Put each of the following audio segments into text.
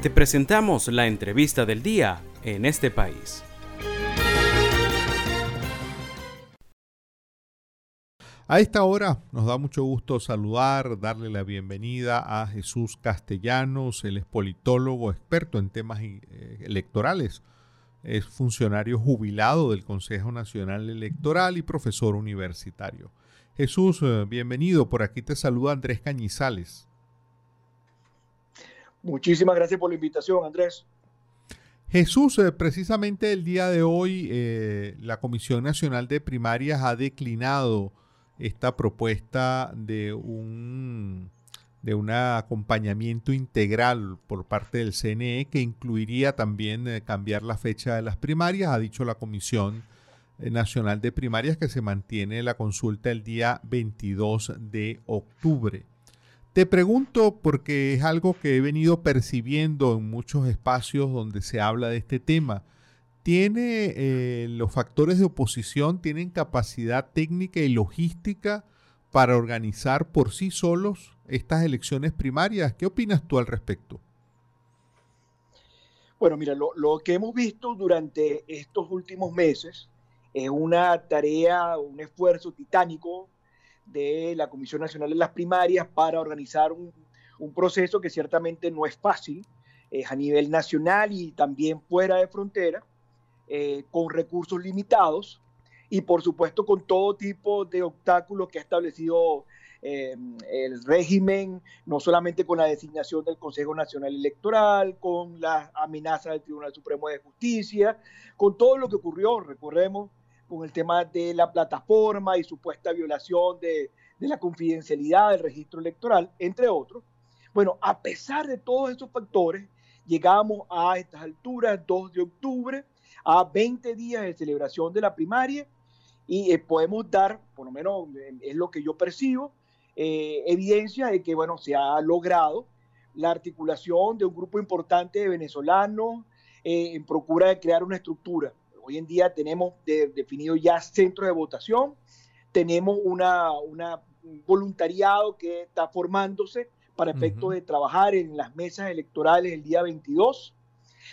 Te presentamos la entrevista del día en este país. A esta hora nos da mucho gusto saludar, darle la bienvenida a Jesús Castellanos, él es politólogo, experto en temas eh, electorales, es funcionario jubilado del Consejo Nacional Electoral y profesor universitario. Jesús, eh, bienvenido, por aquí te saluda Andrés Cañizales. Muchísimas gracias por la invitación, Andrés. Jesús, eh, precisamente el día de hoy la Comisión Nacional de Primarias ha declinado esta propuesta de un, de un acompañamiento integral por parte del CNE que incluiría también eh, cambiar la fecha de las primarias. Ha dicho la Comisión eh, Nacional de Primarias que se mantiene la consulta el día 22 de octubre. Te pregunto porque es algo que he venido percibiendo en muchos espacios donde se habla de este tema tiene eh, los factores de oposición, tienen capacidad técnica y logística para organizar por sí solos estas elecciones primarias. ¿Qué opinas tú al respecto? Bueno, mira, lo, lo que hemos visto durante estos últimos meses es una tarea, un esfuerzo titánico de la Comisión Nacional de las Primarias para organizar un, proceso que ciertamente no es fácil, es a nivel nacional y también fuera de frontera, eh, con recursos limitados y por supuesto con todo tipo de obstáculos que ha establecido eh, el régimen, no solamente con la designación del Consejo Nacional Electoral, con la amenaza del Tribunal Supremo de Justicia, con todo lo que ocurrió, recordemos, con el tema de la plataforma y supuesta violación de, de la confidencialidad del registro electoral, entre otros. Bueno, a pesar de todos esos factores, llegamos a estas alturas, 2 de octubre, a 20 días de celebración de la primaria y eh, podemos dar, por lo menos eh, es lo que yo percibo, eh, evidencia de que, bueno, se ha logrado la articulación de un grupo importante de venezolanos en procura de crear una estructura. Hoy en día tenemos definido ya centros de votación, tenemos una, una, un voluntariado que está formándose para efecto de trabajar en las mesas electorales el día 22.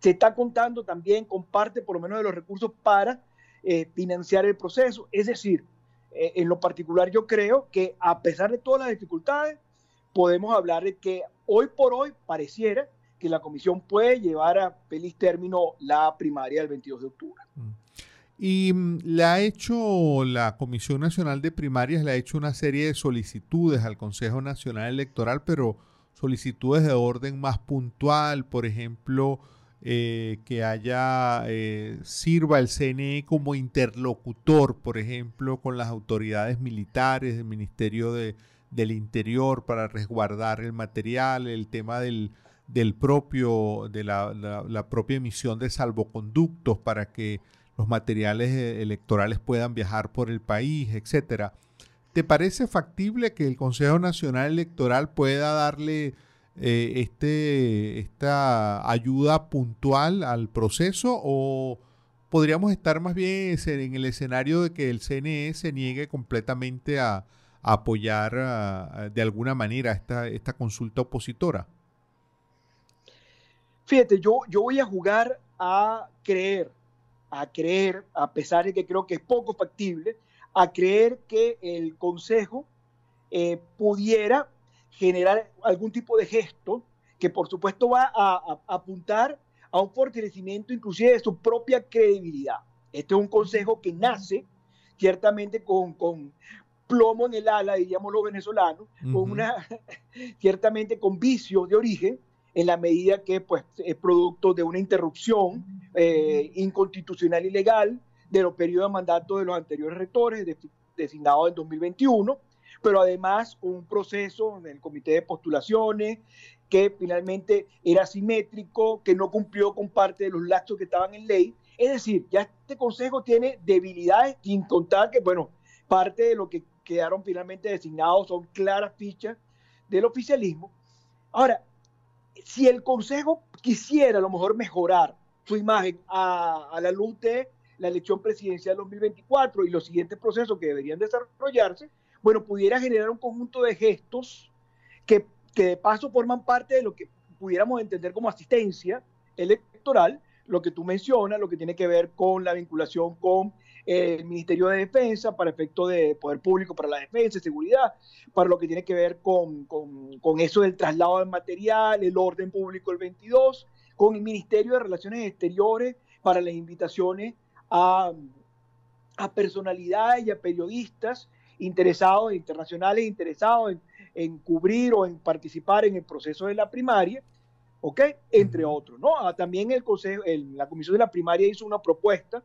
Se está contando también con parte, por lo menos, de los recursos para eh, financiar el proceso. Es decir, eh, en lo particular yo creo que a pesar de todas las dificultades, podemos hablar de que hoy por hoy pareciera que la comisión puede llevar a feliz término la primaria del 22 de octubre. Mm. Y mm, le ha hecho la Comisión Nacional de Primarias, le ha hecho una serie de solicitudes al Consejo Nacional Electoral, pero solicitudes de orden más puntual, por ejemplo, eh, que haya, eh, sirva el CNE como interlocutor, por ejemplo, con las autoridades militares del Ministerio de, del Interior para resguardar el material, el tema del, del propio, de la, la, propia emisión de salvoconductos para que los materiales eh, electorales puedan viajar por el país, etcétera. ¿Te parece factible que el Consejo Nacional Electoral pueda darle eh, este, esta ayuda puntual al proceso o podríamos estar más bien en el escenario de que el CNE se niegue completamente a, apoyar de alguna manera esta, esta consulta opositora? Fíjate, yo, yo voy a jugar a creer, a creer, a pesar de que creo que es poco factible, a creer que el Consejo eh, pudiera generar algún tipo de gesto que por supuesto va a, apuntar a un fortalecimiento inclusive de su propia credibilidad. Este es un consejo que nace ciertamente con, con plomo en el ala, diríamos los venezolanos, con una, ciertamente con vicios de origen, en la medida que pues, es producto de una interrupción eh, inconstitucional y legal de los periodos de mandato de los anteriores rectores, designados en 2021, pero además un proceso en el comité de postulaciones que finalmente era simétrico, que no cumplió con parte de los lazos que estaban en ley. Es decir, ya este consejo tiene debilidades, sin contar que, bueno, parte de lo que quedaron finalmente designados son claras fichas del oficialismo. Ahora, si el consejo quisiera a lo mejor mejorar su imagen a, la luz de la elección presidencial 2024 y los siguientes procesos que deberían desarrollarse, bueno, pudiera generar un conjunto de gestos que, que de paso forman parte de lo que pudiéramos entender como asistencia electoral lo que tú mencionas, lo que tiene que ver con la vinculación con el Ministerio de Defensa para efecto de poder público para la defensa y seguridad, para lo que tiene que ver con, con, eso del traslado de material, el orden público el 22, con el Ministerio de Relaciones Exteriores para las invitaciones a, a personalidades y a periodistas interesados, internacionales interesados en, en, cubrir o en participar en el proceso de la primaria, ¿ok? Entre otros, ¿no? Ah, también el consejo, la Comisión de la Primaria hizo una propuesta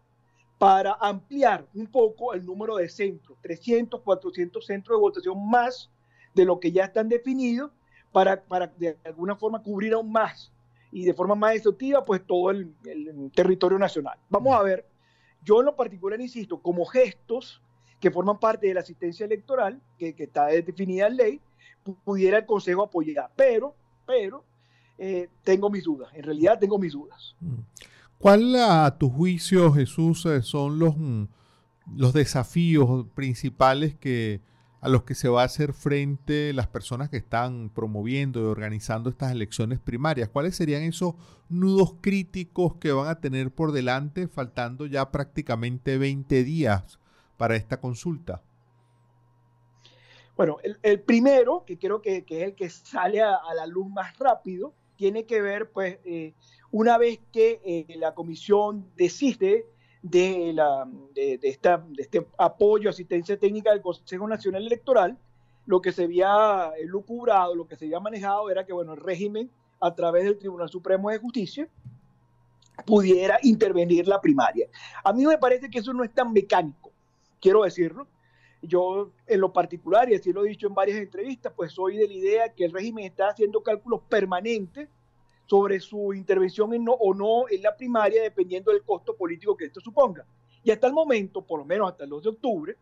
para ampliar un poco el número de centros, 300, 400 centros de votación más de lo que ya están definidos, para, para de alguna forma cubrir aún más y de forma más exhaustiva, pues todo el, territorio nacional. Vamos a ver, yo en lo particular insisto, como gestos que forman parte de la asistencia electoral, que, que está definida en ley, pudiera el Consejo apoyar, pero, pero, eh, tengo mis dudas, en realidad tengo mis dudas. Mm. ¿Cuál a tu juicio, Jesús, eh, son los, mm, los desafíos principales que, a los que se va a hacer frente las personas que están promoviendo y organizando estas elecciones primarias? ¿Cuáles serían esos nudos críticos que van a tener por delante, faltando ya prácticamente 20 días para esta consulta? Bueno, el, primero, que creo que, es el que sale a, la luz más rápido, tiene que ver, pues, eh, una vez que eh, la comisión decide de, de, este apoyo, asistencia técnica del Consejo Nacional Electoral, lo que se había lucubrado, lo que se había manejado era que, bueno, el régimen, a través del Tribunal Supremo de Justicia, pudiera intervenir la primaria. A mí me parece que eso no es tan mecánico, quiero decirlo. Yo, en lo particular, y así lo he dicho en varias entrevistas, pues soy de la idea que el régimen está haciendo cálculos permanentes sobre su intervención en no, o no en la primaria, dependiendo del costo político que esto suponga. Y hasta el momento, por lo menos hasta el 2 de octubre,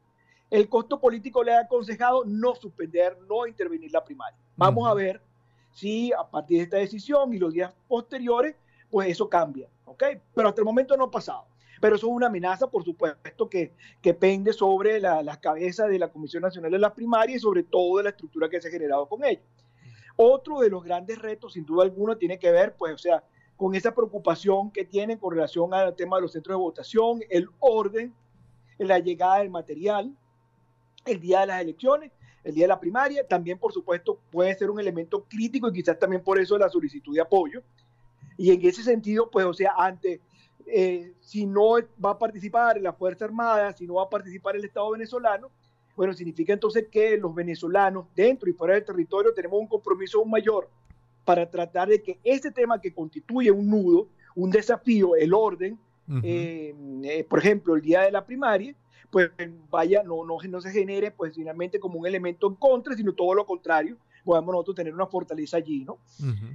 el costo político le ha aconsejado no suspender, no intervenir la primaria. Vamos a ver si a partir de esta decisión y los días posteriores, pues eso cambia, ¿ok? Pero hasta el momento no ha pasado. Pero eso es una amenaza, por supuesto, que, que pende sobre las la cabezas de la Comisión Nacional de las Primarias y sobre todo de la estructura que se ha generado con ello. Otro de los grandes retos, sin duda alguna, tiene que ver, pues, o sea, con esa preocupación que tienen con relación al tema de los centros de votación, el orden, la llegada del material, el día de las elecciones, el día de la primaria, también por supuesto puede ser un elemento crítico y quizás también por eso la solicitud de apoyo. Y en ese sentido, pues, o sea, ante, eh, si no va a participar la Fuerza Armada, si no va a participar el Estado venezolano, bueno, significa entonces que los venezolanos dentro y fuera del territorio tenemos un compromiso aún mayor para tratar de que este tema que constituye un nudo, un desafío, el orden, eh, eh, por ejemplo, el día de la primaria, pues vaya, no, no, no se genere pues finalmente como un elemento en contra, sino todo lo contrario, podamos nosotros tener una fortaleza allí, ¿no?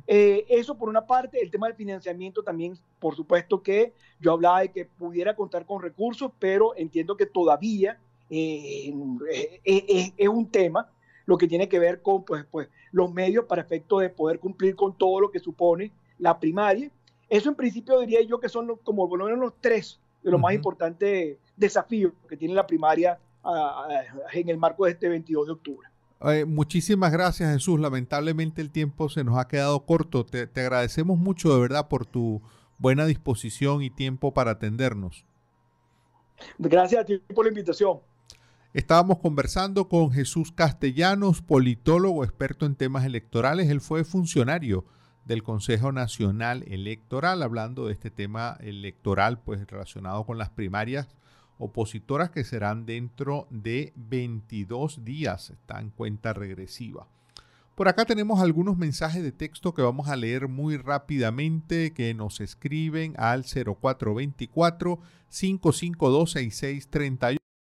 Eh, eso por una parte, el tema del financiamiento también, por supuesto que yo hablaba de que pudiera contar con recursos, pero entiendo que todavía eh, eh, eh, es un tema lo que tiene que ver con pues, pues, los medios para efecto de poder cumplir con todo lo que supone la primaria. Eso en principio diría yo que son como por lo menos los tres de los más importantes desafíos que tiene la primaria en el marco de este 22 de octubre. muchísimas gracias Jesús. Lamentablemente el tiempo se nos ha quedado corto. Te, te agradecemos mucho de verdad por tu buena disposición y tiempo para atendernos. Gracias a ti por la invitación. Estábamos conversando con Jesús Castellanos, politólogo experto en temas electorales. Él fue funcionario del Consejo Nacional Electoral, hablando de este tema electoral, pues relacionado con las primarias opositoras que serán dentro de 22 días. Está en cuenta regresiva. Por acá tenemos algunos mensajes de texto que vamos a leer muy rápidamente que nos escriben al 0424 552 6638.